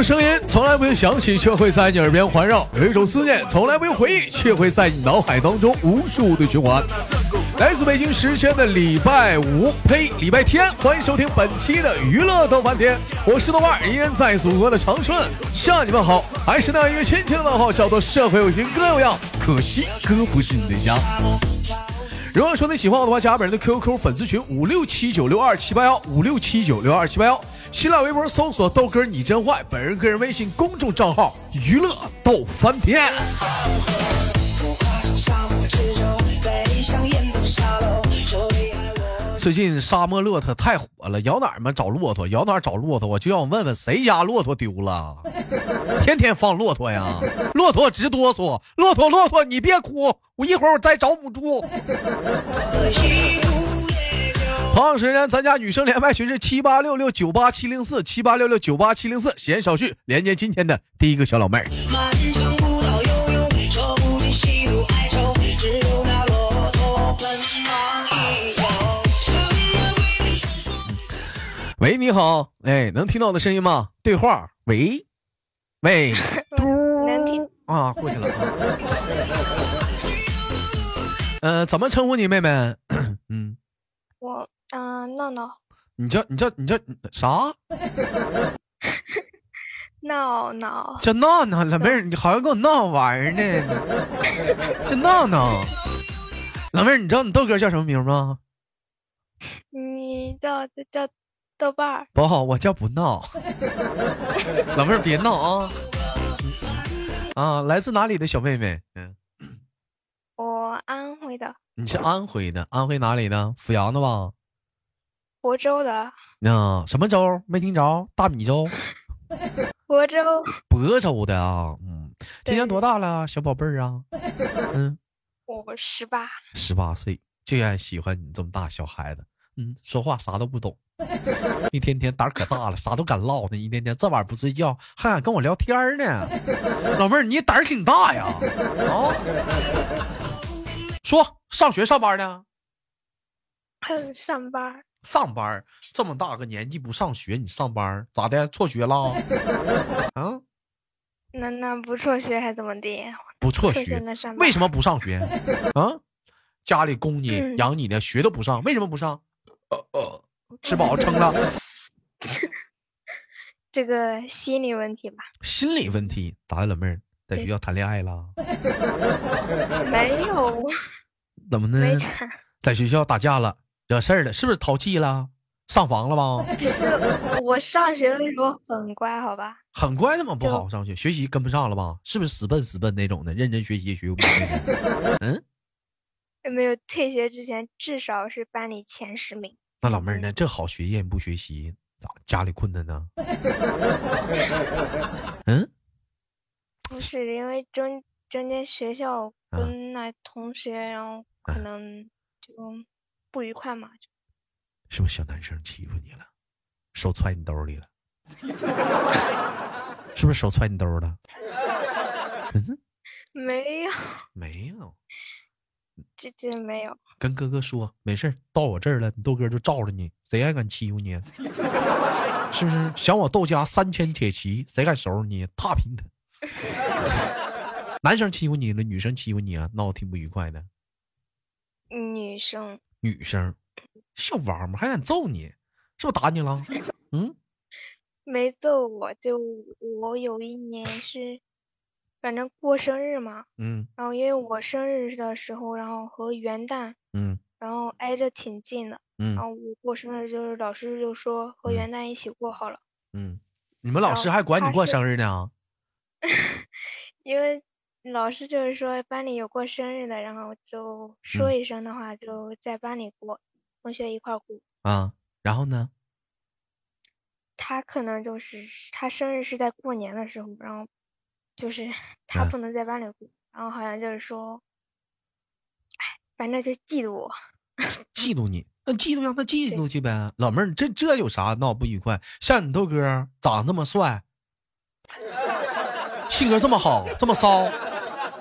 种声音从来不用响起，却会在你耳边环绕；有一种思念从来不用回忆，却会在你脑海当中无数的循环。来自北京时间的礼拜五，呸，礼拜天，欢迎收听本期的娱乐逗翻天，我是豆瓣，依然在祖国的长春向你们好，还是那一个亲切的问候，叫做社会有型哥有样，可惜哥不是你的家。如果说你喜欢我的话，加本人的 QQ 粉丝群五六七九六二七八幺五六七九六二七八幺，新浪微博搜索豆哥你真坏，本人个人微信公众账号娱乐逗翻天。最近沙漠骆驼太火了，摇哪儿嘛找骆驼，摇哪儿找骆驼，我就要问问谁家骆驼丢了，天天放骆驼呀，骆驼直哆嗦，骆驼骆驼你别哭，我一会儿我再找母猪。同样时间，咱家女生连麦群是七八六六九八七零四七八六六九八七零四，闲言少叙，连接今天的第一个小老妹儿。喂，你好，哎，能听到我的声音吗？对话，喂，喂，能听啊，过去了啊。呃，怎么称呼你妹妹？嗯，我嗯闹闹你叫你叫你叫啥？闹闹 叫闹闹，老妹儿，你好像跟我闹玩儿呢。叫闹闹，老妹儿，你知道你豆哥叫什么名吗？你叫叫豆瓣儿，不好，我叫不闹。老妹儿别闹啊！啊，来自哪里的小妹妹？嗯，我安徽的，你是安徽的，安徽哪里的？阜阳的吧？亳州的，那、什么州？没听着？大米粥？亳州亳州的啊？嗯，今年多大了，小宝贝儿啊？嗯，我十八，十八岁，就爱喜欢你这么大小孩子。嗯，说话啥都不懂，一天天胆儿可大了，啥都敢唠呢。一天天这晚不睡觉，还敢跟我聊天儿呢。老妹儿，你胆儿挺大呀！啊，说上学上班呢？哼上班儿上班儿这么大个年纪不上学，你上班儿咋的？辍学了？啊，那那不辍学还怎么的？不辍学为什么不上学？啊，家里供你嗯养你的，学都不上，为什么不上？呃呃，吃饱撑了。这个心理问题吧？心理问题咋的，老妹儿在学校谈恋爱了？没有，怎么呢？在学校打架了，惹事儿了，是不是淘气了？上房了吧？不 是我上学的时候很乖，好吧？很乖，怎么不好好上学？学习跟不上了吧？是不是死笨死笨那种的？认真学习也学不。嗯，没有退学之前至少是班里前十名。那老妹儿呢？这好学业不学习，咋家里困难呢？嗯，不是因为中中间学校啊跟那同学，然后可啊能就不愉快吗，是不是小男生欺负你了？手揣你兜里了？是不是手揣你兜了？嗯，没有，没有。姐姐没有，跟哥哥说没事儿到我这儿了，你豆哥就罩着你，谁还敢欺负你？是不是？想我豆家三千铁骑，谁敢收拾你？踏平他！男生欺负你了，女生欺负你啊，闹得挺不愉快的。女生女生，小王八还敢揍你，是不是打你了？嗯，没揍我，就我有一年是，反正过生日嘛，嗯。然后因为我生日的时候，然后和元旦，嗯。然后挨着挺近的，嗯。然后我过生日就是老师就说和嗯元。旦一起过好了，嗯，你们老师还管你过生日呢？因为老师就是说班里有过生日的，然后就说嗯一声的话，就在班里过，同学一块儿过。啊，然后呢？他可能就是他生日是在过年的时候，然后就是他嗯不能在班里过，然后好像就是说，哎，反正就嫉妒我。嫉妒 你，那嫉妒让他嫉妒去呗。老妹儿，这这有啥闹不愉快？像你豆哥长得这么帅，性格这么好，这么骚，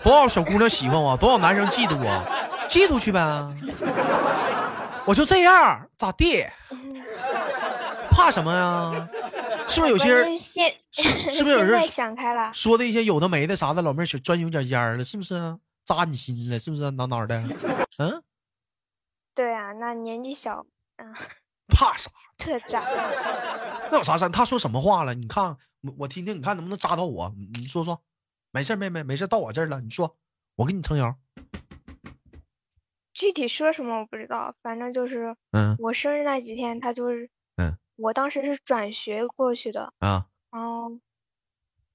多少小姑娘喜欢我，多少男生嫉妒我，嫉妒去呗。我就这样，咋地？怕什么呀？是不是有些人现是是不是有 人想开了？说的一些有的没的啥的，老妹儿小钻牛角尖儿了，是不是啊？扎你心了，是不是啊？哪哪的？嗯，对啊，那年纪小，嗯，怕啥？特渣。那有啥事？他说什么话了？你看我我听听，你看能不能扎到我？你你说说，没事儿妹妹，没事儿到我这儿了，你说，我给你撑腰。具体说什么我不知道，反正就是嗯我生日那几天，他就是，嗯，我当时是转学过去的，啊然后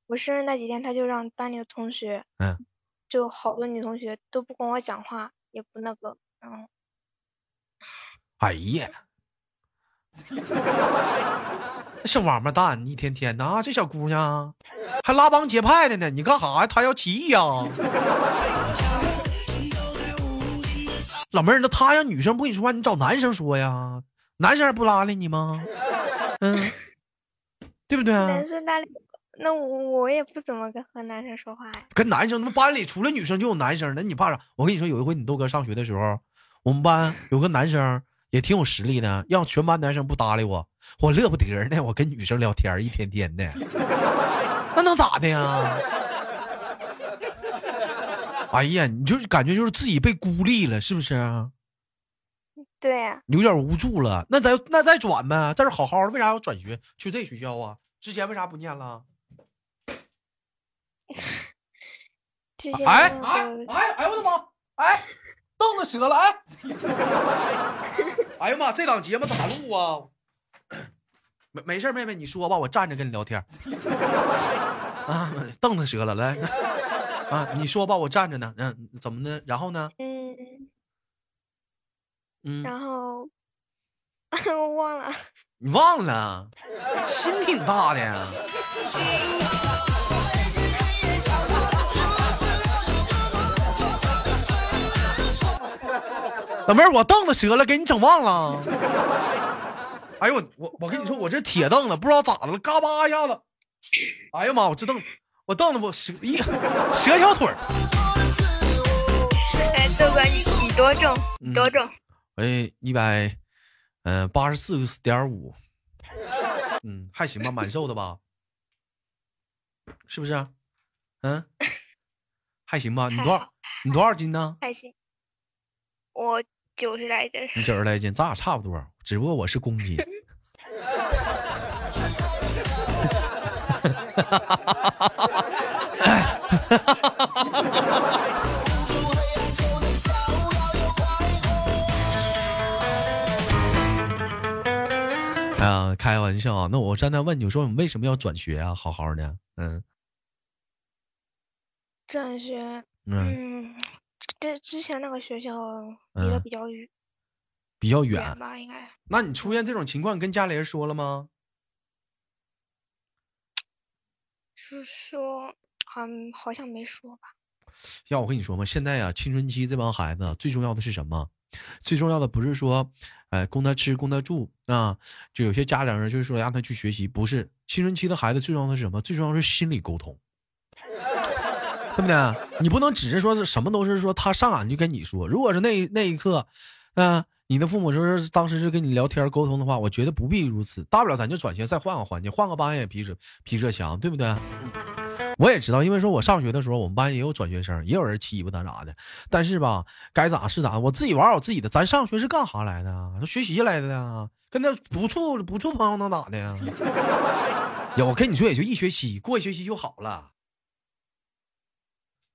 我生日那几天，他就让班里的同学，嗯，就好多女同学都不跟我讲话，也不那个，然后哎呀，小王八蛋，一天天的啊，这小姑娘还拉帮结派的呢，你干啥呀？她要起义呀？老妹儿，那她要女生不跟你说话，你找男生说呀？男生还不拉理你吗？嗯，对不对啊？男生搭理，那我我也不怎么跟和男生说话呀。跟男生，他妈班里除了女生就有男生，那你怕啥？我跟你说，有一回你豆哥上学的时候，我们班有个男生也挺有实力的，让全班男生不搭理我，我乐不得呢。我跟女生聊天，一天天的，那能咋的呀？哎呀，你就是感觉就是自己被孤立了，是不是？对呀、有点无助了。那咱那再转呗，这是好好的，为啥要转学去这学校啊？之前为啥不念了？之前哎哎哎哎我的妈！哎，凳子折了哎！哎呀妈，这档节目咋录啊？没没事妹妹，你说吧，我站着跟你聊天。啊，凳子折了，来，啊，你说吧，我站着呢。嗯，怎么的？然后呢？嗯，嗯，然后我忘了，你忘了？心挺大的呀。老妹儿，我凳子折了，给你整忘了。哎呦我我我跟你说，我这铁凳子不知道咋的了，嘎巴一下子。哎呀妈，我这凳我凳子我折一折小腿儿。哎，豆哥你你多重？你多嗯重？哎，一百，嗯，八十四点五，嗯，还行吧，蛮瘦的吧？是不是啊？嗯，还行吧？你多少？你多少斤呢？还行，我九十来斤。你九十来斤，咱俩差不多，只不过我是公斤。啊，开玩笑啊！那我现在问你，我说你为什么要转学啊？好好的，嗯转学，嗯，嗯，这之前那个学校离得嗯比较远比较远远。吧，应该。那你出现这种情况，跟家里人说了吗？是说，嗯，好像没说吧？要我跟你说嘛，现在啊，青春期这帮孩子啊最重要的是什么？最重要的不是说，呃，供他吃，供他住啊。就有些家长人就是说让他去学习，不是青春期的孩子最重要的是什么？最重要的是心理沟通，对不对？你不能只是说是什么都是说他上俺就跟你说，如果是那那一刻，嗯、你的父母说是当时是跟你聊天沟通的话，我觉得不必如此，大不了咱就转学，再换个环境，换个班也比这比这强，对不对？我也知道，因为说我上学的时候，我们班也有转学生，也有人欺负他咋的。但是吧，该咋是咋，我自己玩我自己的。咱上学是干啥来的啊？学习来的呀，跟那不处不处朋友能咋的呀？呀，我跟你说，也就一学期，过一学期就好了，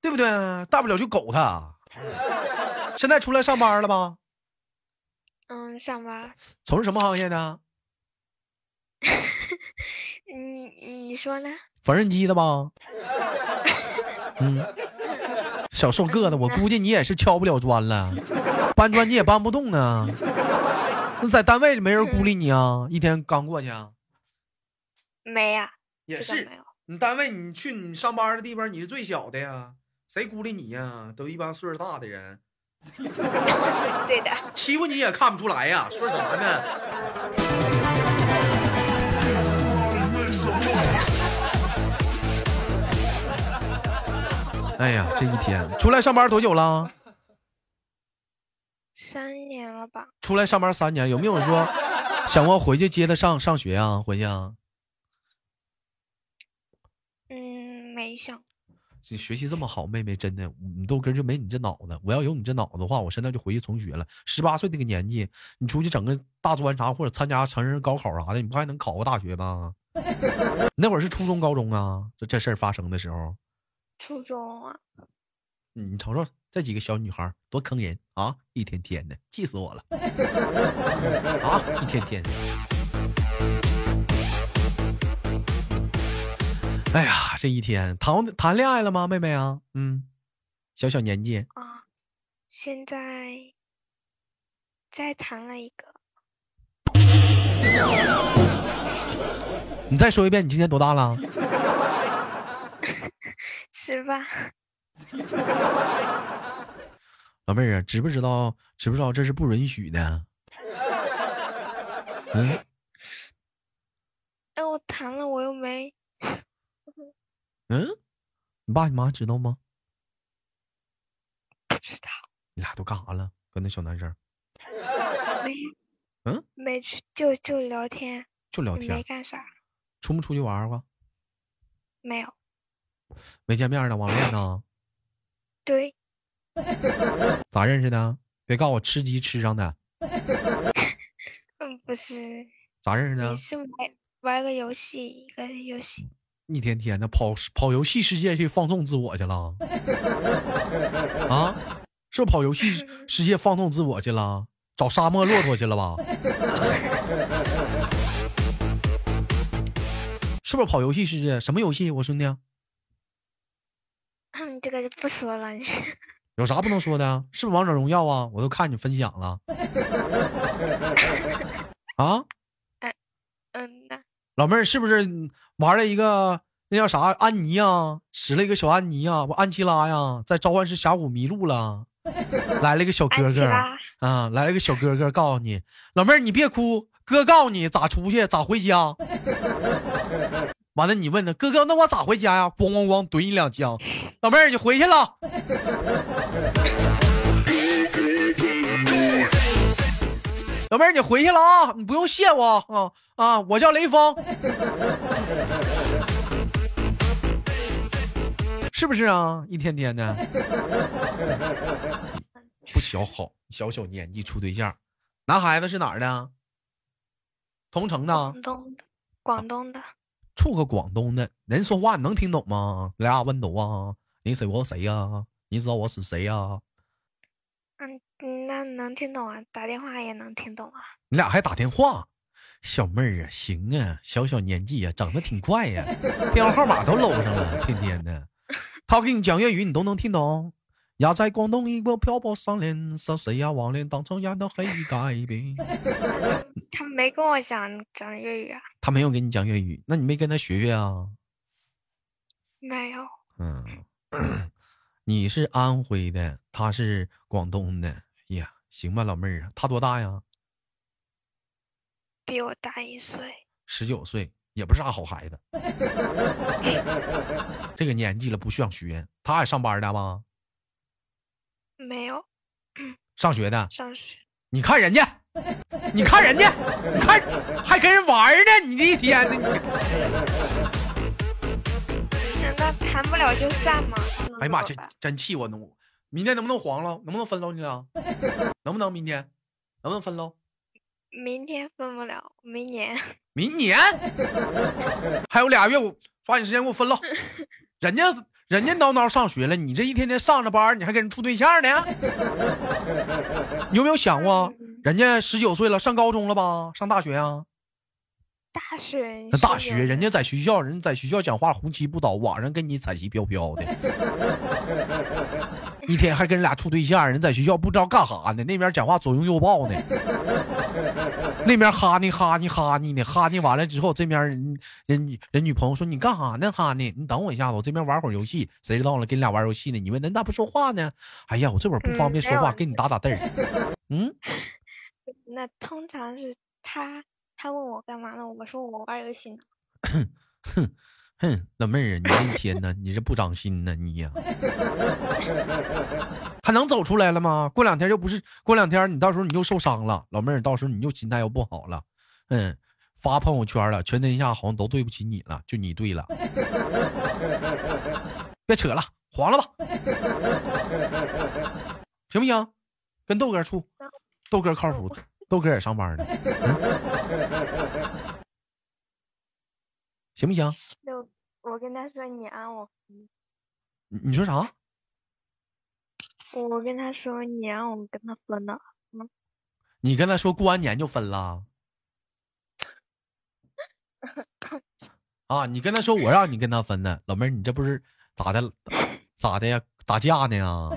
对不对？大不了就狗他。现在出来上班了吧？嗯，上班。从事什么行业的？你你说呢？缝纫机的吧？嗯，小瘦个子，我估计你也是敲不了砖了，搬砖你也搬不动啊。那在单位里没人孤立你啊？一天刚过去啊？没呀、也是。你单位你去你上班的地方，你是最小的呀，谁孤立你呀？都一帮岁数大的人，对的。欺负你也看不出来呀，说啥呢？哎呀，这一天出来上班多久了？三年了吧？出来上班三年，有没有说 想过回去接他上上学啊？回去啊？嗯没想。你学习这么好，妹妹真的，你豆哥就没你这脑子。我要有你这脑子的话，我现在就回去重学了。十八岁那个年纪，你出去整个大专啥，或者参加成人高考啥的，你不还能考个大学吗？那会儿是初中、高中啊，这这事儿发生的时候。初中啊。你瞅瞅这几个小女孩多坑人啊！一天天的，气死我了 啊！一天天。哎呀，这一天谈谈恋爱了吗，妹妹啊？嗯，小小年纪啊，现在再谈了一个。你再说一遍，你今年多大了？十八。老妹儿啊，知不知道？知不知道这是不允许的？嗯。哎，我谈了，我又没。嗯，你爸你妈知道吗？不知道。你俩都干啥了？跟那小男生？没。嗯。没就就聊天。就聊天。没干啥。出没出去玩过？没有。没见面呢，网恋呢？对。咋认识的？别告诉我吃鸡吃上的。嗯，不是。咋认识的？是玩玩个游戏，一个游戏。一天天的跑跑游戏世界去放纵自我去了，啊，是不跑游戏世界放纵自我去了？找沙漠骆驼去了吧？是不是跑游戏世界？什么游戏？我兄弟？嗯，这个就不说了。有啥不能说的？是不是王者荣耀啊？我都看你分享了。啊？嗯呐。老妹儿是不是玩了一个那叫啥安妮啊？使了一个小安妮啊？不安琪拉呀，在召唤师峡谷迷路了，来了一个小哥哥啊，来了个小哥哥，告诉你，老妹儿你别哭，哥告诉你咋出去咋回家。完了你问他哥哥，那我咋回家呀？咣咣咣怼你两枪，老妹儿你回去了。老妹儿，你回去了啊！你不用谢我啊啊！我叫雷锋，是不是啊？一天天的，不小好，小小年纪处对象，男孩子是哪儿的？同城的。广东的，广东的。处个广东的人说话你能听懂吗？俩温柔啊！你谁我谁呀？你知道我是谁呀？嗯。那能听懂啊，打电话也能听懂啊。你俩还打电话，小妹儿啊，行啊，小小年纪呀，长得挺快呀，电话号码都搂上了，天天的。他给你讲粤语，你都能听懂。呀，在广东一个漂泊少年，是谁呀？网恋当初演的黑改编。他没跟我讲讲粤语啊。他没有跟你讲粤语，那你没跟他学学啊？没有。嗯，你是安徽的，他是广东的。呀，行吧，老妹儿啊，他多大呀？比我大一岁，十九岁，也不是啥好孩子。这个年纪了，不想学。他也上班的吗？没有。上学的。上学。你看人家，你看人家，你看还跟人玩呢，你这一天呢？那谈不了就散嘛。哎呀妈，真真气我呢！明天能不能黄了？能不能分了你俩？能不能明天？能不能分了？明天分不了，明年。明年？还有俩月，我抓紧时间给我分了。人家人家叨叨上学了，你这一天天上着班，你还跟人处对象呢？你有没有想过，人家十九岁了，上高中了吧？上大学啊？大学？那大学，人家在学校，人家在学校讲话红旗不倒，网上跟你彩旗飘飘的。一天还跟人俩处对象，人在学校不知道干啥呢，那边讲话左拥右抱呢，那边哈呢哈呢哈呢呢，哈呢完了之后，这边人人人女朋友说你干啥呢？哈呢？你等我一下子，我这边玩会儿游戏，谁知道了？跟你俩玩游戏呢？你问人咋不说话呢？哎呀，我这会儿不方便说话，跟你打打字儿。嗯，那通常是他他问我干嘛呢？我说我玩游戏呢。哼。哼，老妹儿，你这一天呢，你这不长心呢，你呀，还能走出来了吗？过两天又不是过两天，你到时候你又受伤了，老妹儿，到时候你又心态又不好了。嗯，发朋友圈了，全天下好像都对不起你了，就你对了。别扯了，黄了吧，行不行？跟豆哥处，豆哥靠谱，豆哥也上班呢，嗯行不行？就我跟他说你让我，你你说啥？我跟他说你让我跟他分了，你跟他说过完年就分了？啊，你跟他说我让你跟他分的，老妹儿，你这不是咋的？咋的呀？打架呢呀？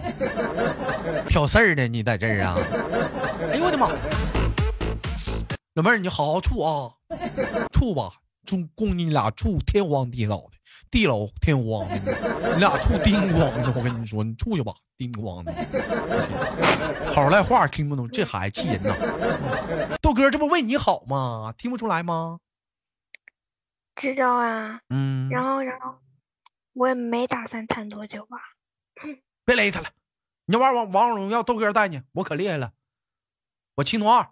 挑事儿呢？你在这儿啊？哎呦我的妈！老妹儿，你好好处啊，处吧，祝供你俩处天荒地老的，地老天荒的，你俩处叮咣的。我跟你说，你处去吧，叮咣的。好赖话听不懂，这孩子气人呐！豆哥，这不为你好吗？听不出来吗？知道啊。嗯，然后然后我也没打算谈多久吧。别勒他了，你要玩王王者荣耀，豆哥带你，我可厉害了，我青铜二，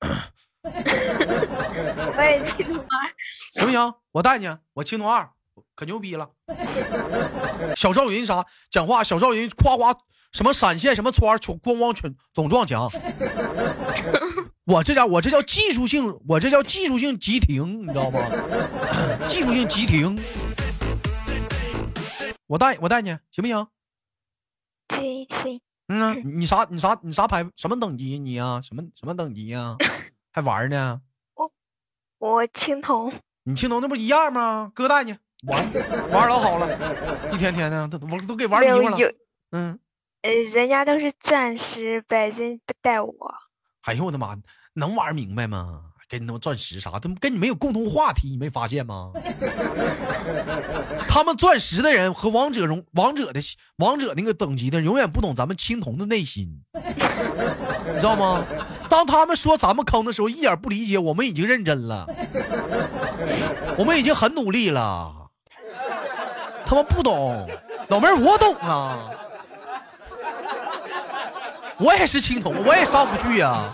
我也青铜二。行不行？我带你，我青铜二，可牛逼了。小赵云啥讲话？小赵云夸夸什么闪现什么穿全咣咣全总撞墙。我这家我这叫技术性，我这叫技术性急停，你知道吗？技术性急停。我带我带你，行不行？行行，嗯 呐，你啥你啥你啥牌什么等级你呀、什么什么等级呀、还玩呢？我我青铜。你青铜那不一样吗？哥带你玩玩老好了，一天天的都我都给玩迷糊了。嗯，呃，人家都是钻石，白金带我。哎呦我的妈，能玩明白吗？跟他们钻石啥，他们跟你没有共同话题，你没发现吗？他们钻石的人和王者荣王者的王者那个等级的，永远不懂咱们青铜的内心，你知道吗？当他们说咱们坑的时候，一点不理解，我们已经认真了，我们已经很努力了，他们不懂，老妹儿我懂啊，我也是青铜，我也上不去呀、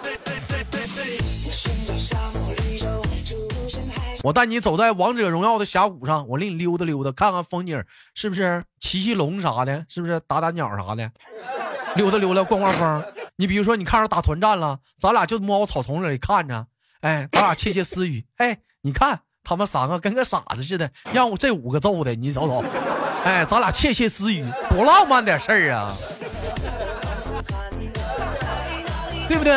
我带你走在王者荣耀的峡谷上，我领你溜达溜达，看看风景，是不是？骑骑龙啥的，是不是？打打鸟啥的，溜达溜达，逛逛风。你比如说，你看着打团战了，咱俩就摸草丛里看着，哎，咱俩窃窃私语，哎，你看他们三个跟个傻子似的，让我这五个揍的，你瞅瞅，哎，咱俩窃窃私语，多浪漫点事儿啊，对不对？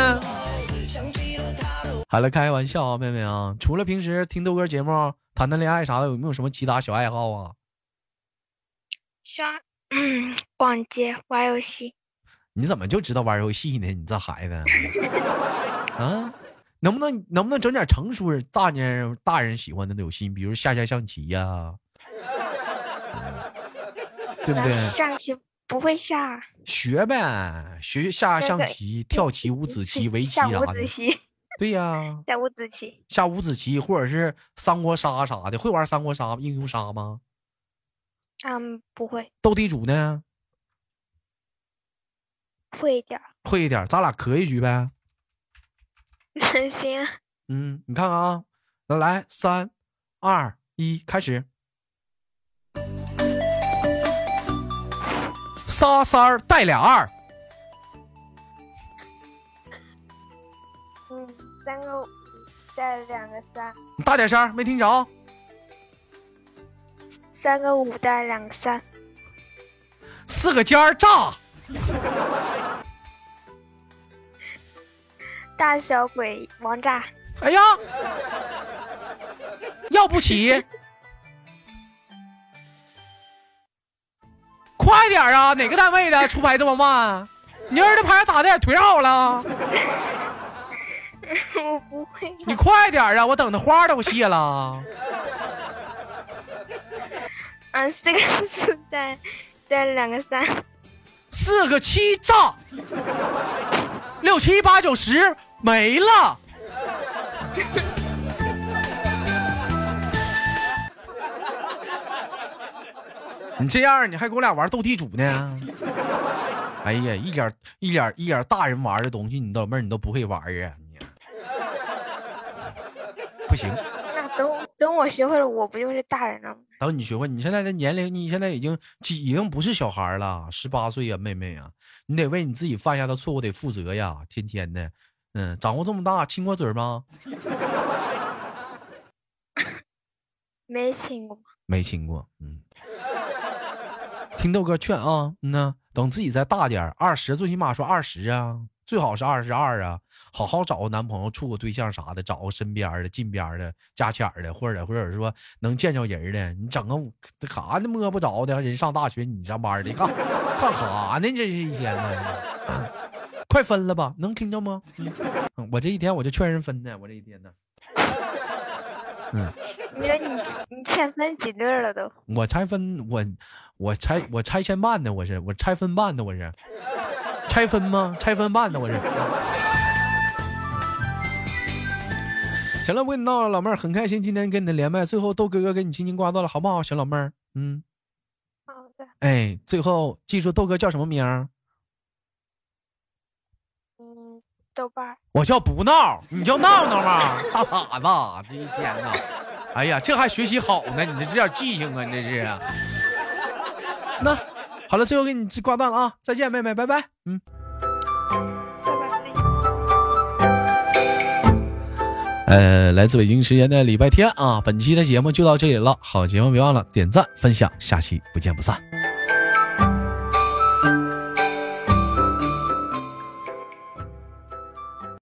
好了，开个玩笑啊，妹妹啊，除了平时听豆哥节目、谈谈恋爱啥的，有没有什么其他小爱好啊？刷 逛街、玩游戏。你怎么就知道玩游戏呢？你这孩子啊，能不能能不能整点成熟人、大年人、大人喜欢的游戏，比如下下象棋呀、嗯对不对？象棋不会下，学呗，学下象棋、跳棋、五子棋、围棋啥的对呀，下五子棋。下五子棋或者是三国杀啥的，会玩三国杀、英雄杀吗？嗯，不会，斗地主呢？会一点。会一点，咱俩磕一局呗。行啊，嗯，你看看啊，来来，三、二、一，开始。仨三儿带俩二，三个五带两个三，你大点声，没听着。三个五带两个三，四个尖儿炸，大小鬼王炸，哎呀，要不起，快点啊！哪个单位的出牌这么慢？你儿子牌打的也忒好了，我不会。你快点啊！我等的花都谢了。嗯，四个四带带两个三，四个七炸，六七八九十没了。你这样，你还跟我俩玩斗地主呢？哎呀，一点一点一点大人玩的东西，你老妹儿你都不会玩啊！你不行。那等等我学会了，我不就是大人了吗？等你学会，你现在的年龄，你现在已经已经不是小孩了，十八岁呀，妹妹呀，你得为你自己犯下的错误得负责呀，天天的，嗯，长过这么大亲过嘴吗？没亲过，没亲过，嗯。听豆哥劝啊，嗯呐，等自己再大点二十最起码说二十啊，最好是二十二啊，好好找个男朋友，处个对象啥的，找个身边的、近边的、加钱的，或者或者说能见着人的。你整个啥呢摸不着的，人上大学你上班的，干干啥呢？这是一天呢，快分了吧？能听着吗？我这一天我就劝人分呢，我这一天呢。嗯，你说你你欠分几对了都？我拆分我我拆我拆迁办的我是我拆分办的我是拆分吗？拆分办的我是。行了，不跟你闹了，老妹儿很开心今天跟你的连麦，最后豆哥哥给你轻轻挂断了，好不好，小老妹儿？嗯，好的。哎，最后记住豆哥叫什么名儿？嗯。豆瓣，我叫不闹，你叫闹闹吗？大傻子，这一天呐，哎呀，这还学习好呢，你这这点记性啊，你这是。那好了，最后给你挂断了啊，再见，妹妹，拜拜。嗯，拜拜。呃，来自北京时间的礼拜天啊，本期的节目就到这里了。好节目别忘了点赞分享，下期不见不散。